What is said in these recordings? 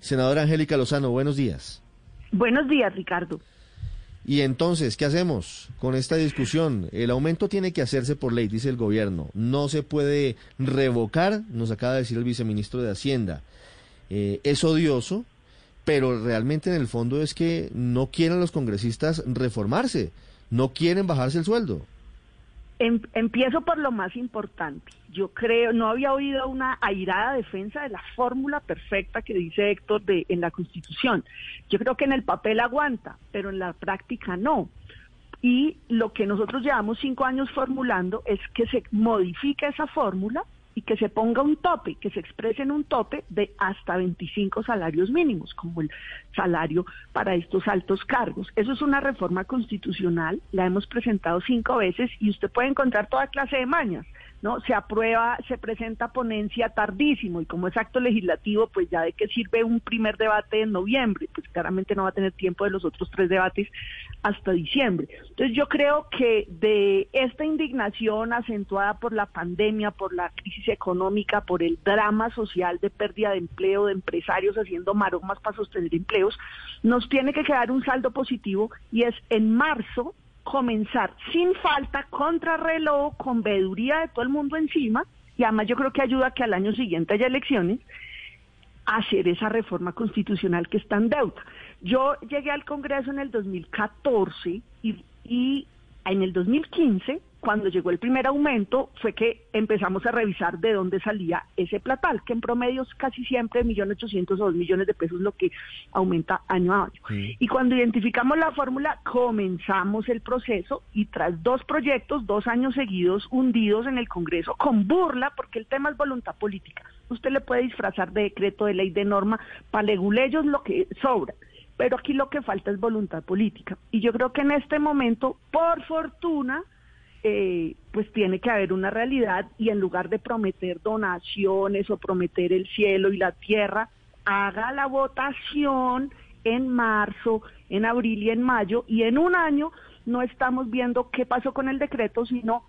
Senadora Angélica Lozano, buenos días. Buenos días, Ricardo. Y entonces, ¿qué hacemos con esta discusión? El aumento tiene que hacerse por ley, dice el gobierno. No se puede revocar, nos acaba de decir el viceministro de Hacienda. Eh, es odioso, pero realmente en el fondo es que no quieren los congresistas reformarse, no quieren bajarse el sueldo. Em, empiezo por lo más importante. Yo creo, no había oído una airada defensa de la fórmula perfecta que dice Héctor de, en la Constitución. Yo creo que en el papel aguanta, pero en la práctica no. Y lo que nosotros llevamos cinco años formulando es que se modifique esa fórmula y que se ponga un tope, que se exprese en un tope de hasta 25 salarios mínimos, como el salario para estos altos cargos. Eso es una reforma constitucional, la hemos presentado cinco veces y usted puede encontrar toda clase de mañas. ¿No? Se aprueba, se presenta ponencia tardísimo y como es acto legislativo, pues ya de qué sirve un primer debate en noviembre, pues claramente no va a tener tiempo de los otros tres debates hasta diciembre. Entonces yo creo que de esta indignación acentuada por la pandemia, por la crisis económica, por el drama social de pérdida de empleo, de empresarios haciendo maromas para sostener empleos, nos tiene que quedar un saldo positivo y es en marzo comenzar sin falta, contra reloj, con veeduría de todo el mundo encima, y además yo creo que ayuda a que al año siguiente haya elecciones, hacer esa reforma constitucional que está en deuda. Yo llegué al Congreso en el 2014 y, y en el 2015 cuando llegó el primer aumento fue que empezamos a revisar de dónde salía ese platal, que en promedio es casi siempre 1.800.000 o 2 millones de pesos lo que aumenta año a año. Y cuando identificamos la fórmula, comenzamos el proceso y tras dos proyectos, dos años seguidos hundidos en el Congreso, con burla, porque el tema es voluntad política. Usted le puede disfrazar de decreto, de ley, de norma, para leguleyos lo que sobra pero aquí lo que falta es voluntad política. Y yo creo que en este momento, por fortuna, eh, pues tiene que haber una realidad y en lugar de prometer donaciones o prometer el cielo y la tierra, haga la votación en marzo, en abril y en mayo y en un año no estamos viendo qué pasó con el decreto, sino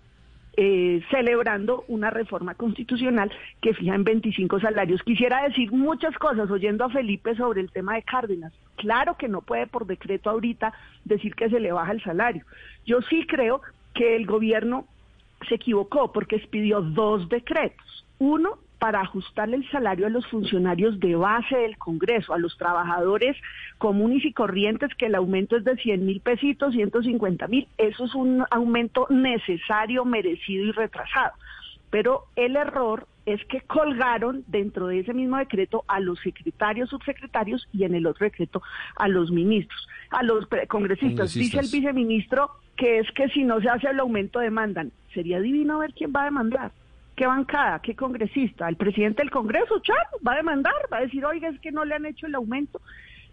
eh, celebrando una reforma constitucional que fija en 25 salarios. Quisiera decir muchas cosas oyendo a Felipe sobre el tema de Cárdenas. Claro que no puede por decreto ahorita decir que se le baja el salario. Yo sí creo que el gobierno se equivocó porque expidió dos decretos. Uno, para ajustarle el salario a los funcionarios de base del Congreso, a los trabajadores comunes y corrientes, que el aumento es de 100 mil pesitos, 150 mil. Eso es un aumento necesario, merecido y retrasado. Pero el error es que colgaron dentro de ese mismo decreto a los secretarios, subsecretarios y en el otro decreto a los ministros, a los congresistas. Dice el viceministro que es que si no se hace el aumento demandan. Sería divino ver quién va a demandar. ¿Qué bancada? ¿Qué congresista? ¿El presidente del Congreso, Char? ¿Va a demandar? ¿Va a decir, oiga, es que no le han hecho el aumento?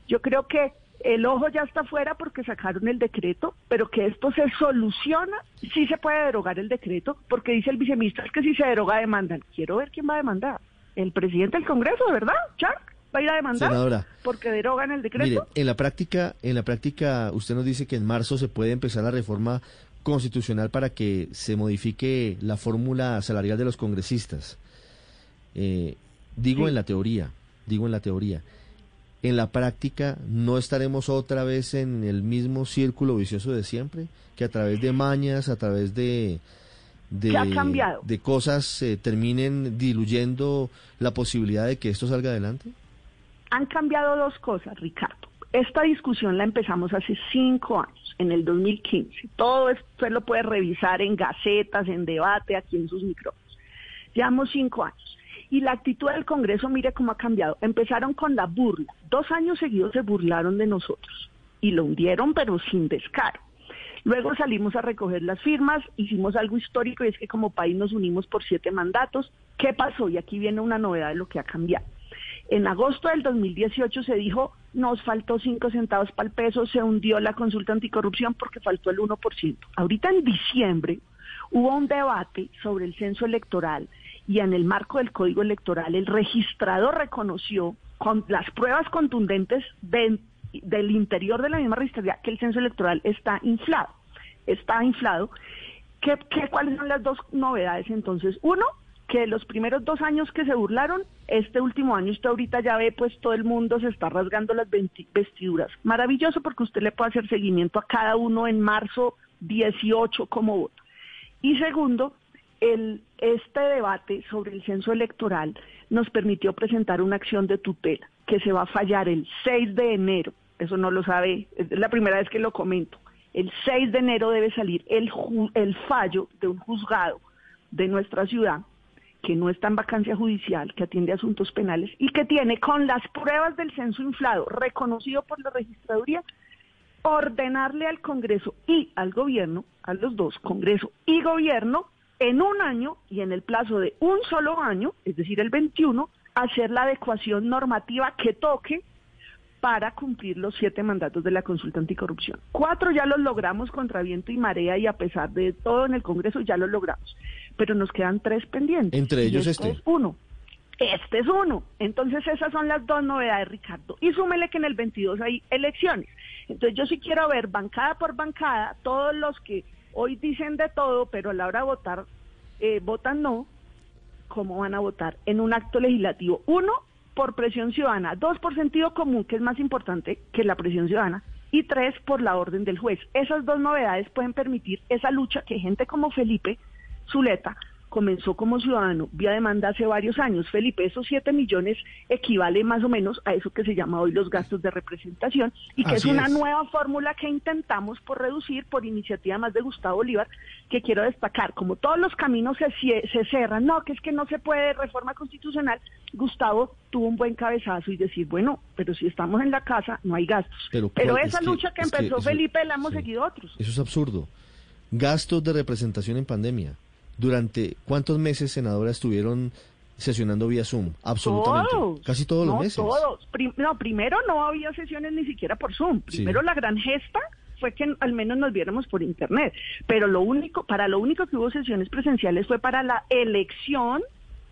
Yo creo que el ojo ya está fuera porque sacaron el decreto, pero que esto se soluciona, sí se puede derogar el decreto, porque dice el viceministro que si se deroga demandan. Quiero ver quién va a demandar. El presidente del Congreso, ¿verdad, Char? Va a ir a demandar Senadora, porque derogan el decreto. Mire, en la práctica, en la práctica, usted nos dice que en marzo se puede empezar la reforma constitucional para que se modifique la fórmula salarial de los congresistas. Eh, digo en la teoría, digo en la teoría. En la práctica, ¿no estaremos otra vez en el mismo círculo vicioso de siempre? Que a través de mañas, a través de, de, de cosas se terminen diluyendo la posibilidad de que esto salga adelante? Han cambiado dos cosas, Ricardo. Esta discusión la empezamos hace cinco años, en el 2015. Todo esto usted lo puede revisar en gacetas, en debate, aquí en sus micrófonos. Llevamos cinco años. Y la actitud del Congreso, mire cómo ha cambiado. Empezaron con la burla. Dos años seguidos se burlaron de nosotros. Y lo hundieron, pero sin descaro. Luego salimos a recoger las firmas, hicimos algo histórico y es que como país nos unimos por siete mandatos. ¿Qué pasó? Y aquí viene una novedad de lo que ha cambiado En agosto del 2018 se dijo, nos faltó cinco centavos para el peso, se hundió la consulta anticorrupción porque faltó el 1%. Ahorita en diciembre hubo un debate sobre el censo electoral y en el marco del código electoral el registrador reconoció con las pruebas contundentes del interior de la misma registraría que el censo electoral está inflado. Está inflado. ¿Qué, qué, cuáles son las dos novedades entonces? Uno, que los primeros dos años que se burlaron, este último año usted ahorita ya ve, pues todo el mundo se está rasgando las vestiduras. Maravilloso porque usted le puede hacer seguimiento a cada uno en marzo 18 como voto. Y segundo, el, este debate sobre el censo electoral nos permitió presentar una acción de tutela que se va a fallar el 6 de enero. Eso no lo sabe, es la primera vez que lo comento. El 6 de enero debe salir el, el fallo de un juzgado de nuestra ciudad que no está en vacancia judicial, que atiende asuntos penales y que tiene con las pruebas del censo inflado reconocido por la registraduría, ordenarle al Congreso y al gobierno, a los dos, Congreso y gobierno, en un año y en el plazo de un solo año, es decir, el 21, hacer la adecuación normativa que toque para cumplir los siete mandatos de la consulta anticorrupción. Cuatro ya los logramos contra viento y marea y a pesar de todo en el Congreso ya los logramos, pero nos quedan tres pendientes. Entre ellos este. Es uno. Este es uno. Entonces esas son las dos novedades, Ricardo. Y súmele que en el 22 hay elecciones. Entonces yo sí quiero ver bancada por bancada todos los que hoy dicen de todo, pero a la hora de votar eh, votan no, cómo van a votar en un acto legislativo. Uno, por presión ciudadana, dos por sentido común, que es más importante que la presión ciudadana, y tres por la orden del juez. Esas dos novedades pueden permitir esa lucha que gente como Felipe Zuleta comenzó como ciudadano vía demanda hace varios años. Felipe, esos 7 millones equivale más o menos a eso que se llama hoy los gastos de representación y que es una nueva fórmula que intentamos por reducir por iniciativa más de Gustavo Bolívar, que quiero destacar. Como todos los caminos se, se cerran, no, que es que no se puede reforma constitucional, Gustavo tuvo un buen cabezazo y decir, bueno, pero si estamos en la casa no hay gastos. Pero, esa lucha que, empezó Felipe la hemos seguido otros. Eso es absurdo. Gastos de representación en pandemia ¿Durante cuántos meses, senadora, estuvieron sesionando vía Zoom? Absolutamente. Casi todos los meses. Todos. no, primero no había sesiones ni siquiera por Zoom. Primero la gran gesta fue que al menos nos viéramos por internet. Pero lo único, para lo único que hubo sesiones presenciales fue para la elección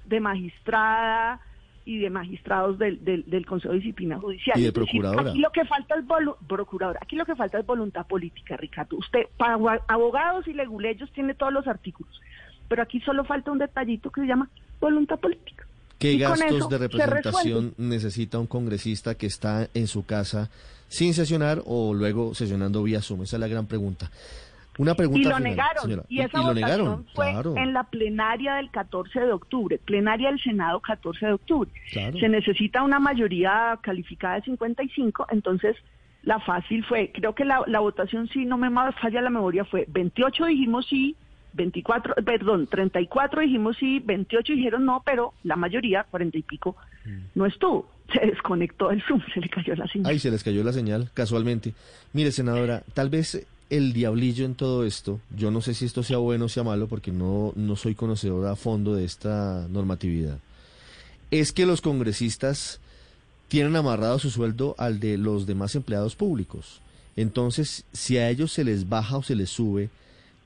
de magistrada y de magistrados del, del, Consejo de Disciplina Judicial. Y de procuradora. aquí lo que falta es procuradora. Aquí lo que falta es voluntad política, Ricardo. Usted, para abogados y leguleyos, tiene todos los artículos pero aquí solo falta un detallito que se llama voluntad política. ¿Qué gastos de representación necesita un congresista que está en su casa sin sesionar o luego sesionando vía Zoom? Esa es la gran pregunta. Una pregunta y lo negaron. Y esa votación fue en la plenaria del 14 de octubre, plenaria del Senado 14 de octubre. Se necesita una mayoría calificada de 55, entonces la fácil fue, creo que la, la votación, si no me falla la memoria, fue 28 dijimos sí, 24, perdón, 34 dijimos sí, 28 dijeron no, pero la mayoría, 40 y pico, mm. no estuvo. Se desconectó el Zoom, se le cayó la señal. Ay, se les cayó la señal, casualmente. Mire, senadora, tal vez el diablillo en todo esto, yo no sé si esto sea bueno o sea malo, porque no, no soy conocedor a fondo de esta normatividad, es que los congresistas tienen amarrado su sueldo al de los demás empleados públicos. Entonces, si a ellos se les baja o se les sube,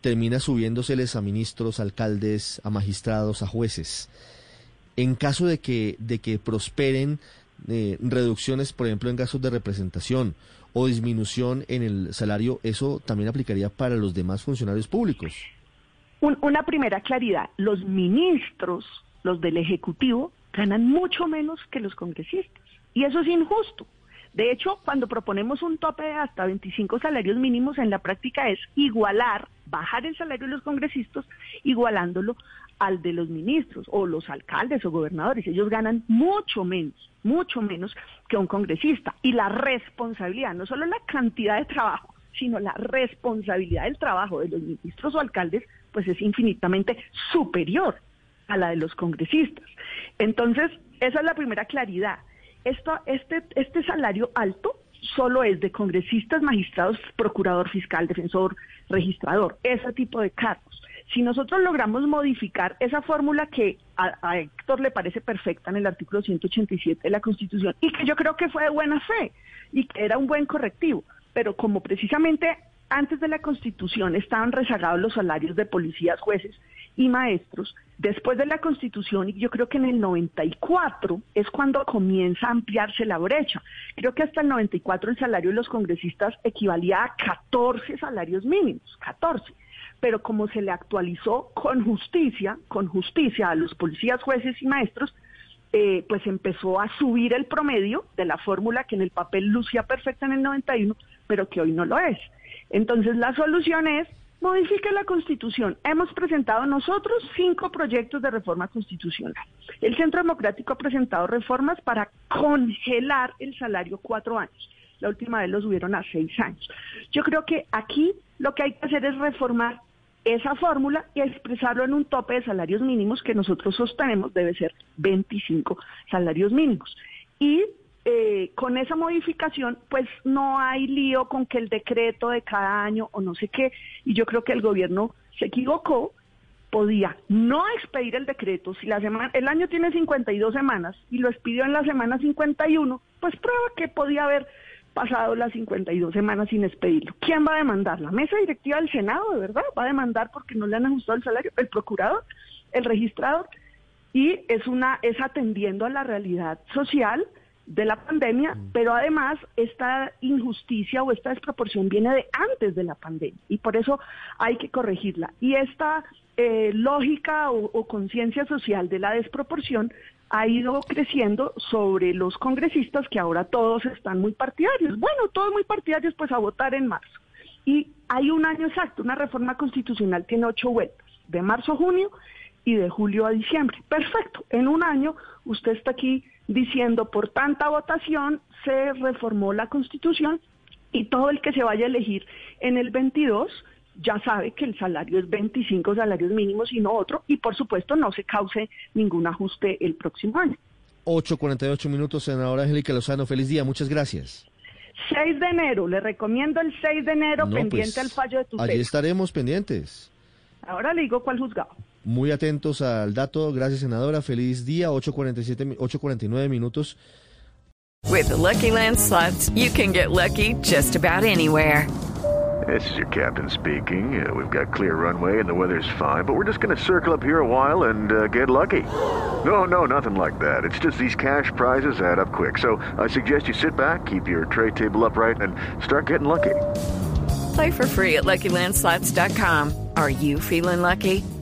termina subiéndoseles a ministros, alcaldes, a magistrados, a jueces. En caso de que, de que prosperen eh, reducciones, por ejemplo, en gastos de representación o disminución en el salario, ¿eso también aplicaría para los demás funcionarios públicos? una primera claridad, los ministros, los del Ejecutivo, ganan mucho menos que los congresistas. Y eso es injusto. De hecho, cuando proponemos un tope de hasta 25 salarios mínimos, en la práctica es igualar, bajar el salario de los congresistas, igualándolo al de los ministros o los alcaldes o gobernadores. Ellos ganan mucho menos, mucho menos que un congresista. Y la responsabilidad, no solo la cantidad de trabajo, sino la responsabilidad del trabajo de los ministros o alcaldes, pues es infinitamente superior a la de los congresistas. Entonces, esa es la primera claridad esto, este, este salario alto solo es de congresistas, magistrados, procurador fiscal, defensor, registrador, ese tipo de cargos. Si nosotros logramos modificar esa fórmula que a, Héctor le parece perfecta en el artículo 187 de la Constitución y que yo creo que fue de buena fe y que era un buen correctivo, pero como precisamente antes de la Constitución estaban rezagados los salarios de policías, jueces y maestros, después de la Constitución, y yo creo que en el 94 es cuando comienza a ampliarse la brecha. Creo que hasta el 94 el salario de los congresistas equivalía a 14 salarios mínimos, 14. Pero como se le actualizó con justicia, con justicia a los policías, jueces y maestros, eh, pues empezó a subir el promedio de la fórmula que en el papel lucía perfecta en el 91, pero que hoy no lo es. Entonces la solución es modifique la constitución. Hemos presentado nosotros cinco proyectos de reforma constitucional. El Centro Democrático ha presentado reformas para congelar el salario cuatro años. La última vez lo subieron a seis años. Yo creo que aquí lo que hay que hacer es reformar esa fórmula y expresarlo en un tope de salarios mínimos que nosotros sostenemos debe ser 25 salarios mínimos. Y eh, con esa modificación, pues no hay lío con que el decreto de cada año o no sé qué, y yo creo que el gobierno se equivocó, podía no expedir el decreto, si la semana, el año tiene 52 semanas y lo expidió en la semana 51, pues prueba que podía haber pasado las 52 semanas sin expedirlo. ¿Quién va a demandar? ¿La mesa directiva del Senado, de verdad? ¿Va a demandar porque no le han ajustado el salario? ¿El procurador? ¿El registrador? Y es, una, es atendiendo a la realidad social de la pandemia, mm. pero además esta injusticia o esta desproporción viene de antes de la pandemia y por eso hay que corregirla. Y esta eh, lógica o, conciencia social de la desproporción ha ido creciendo sobre los congresistas que ahora todos están muy partidarios. Bueno, todos muy partidarios pues a votar en marzo. Y hay un año exacto, una reforma constitucional tiene ocho vueltas, de marzo a junio y de julio a diciembre. Perfecto, en un año usted está aquí diciendo por tanta votación se reformó la constitución y todo el que se vaya a elegir en el 22 ya sabe que el salario es 25 salarios mínimos y no otro y por supuesto no se cause ningún ajuste el próximo año. 8.48 minutos, senadora Angélica Lozano. Feliz día, muchas gracias. 6 de enero, le recomiendo el 6 de enero pendiente pues, al fallo de tu Allí estaremos pendientes. Ahora le digo cuál juzgado. Muy atentos al dato. Gracias, senadora. Feliz día. 8.47, 8.49 minutos. With the Lucky Land slots, you can get lucky just about anywhere. This is your captain speaking. Uh, we've got clear runway and the weather's fine, but we're just going to circle up here a while and uh, get lucky. No, no, nothing like that. It's just these cash prizes add up quick. So I suggest you sit back, keep your tray table upright, and start getting lucky. Play for free at LuckyLandSlots.com. Are you feeling lucky?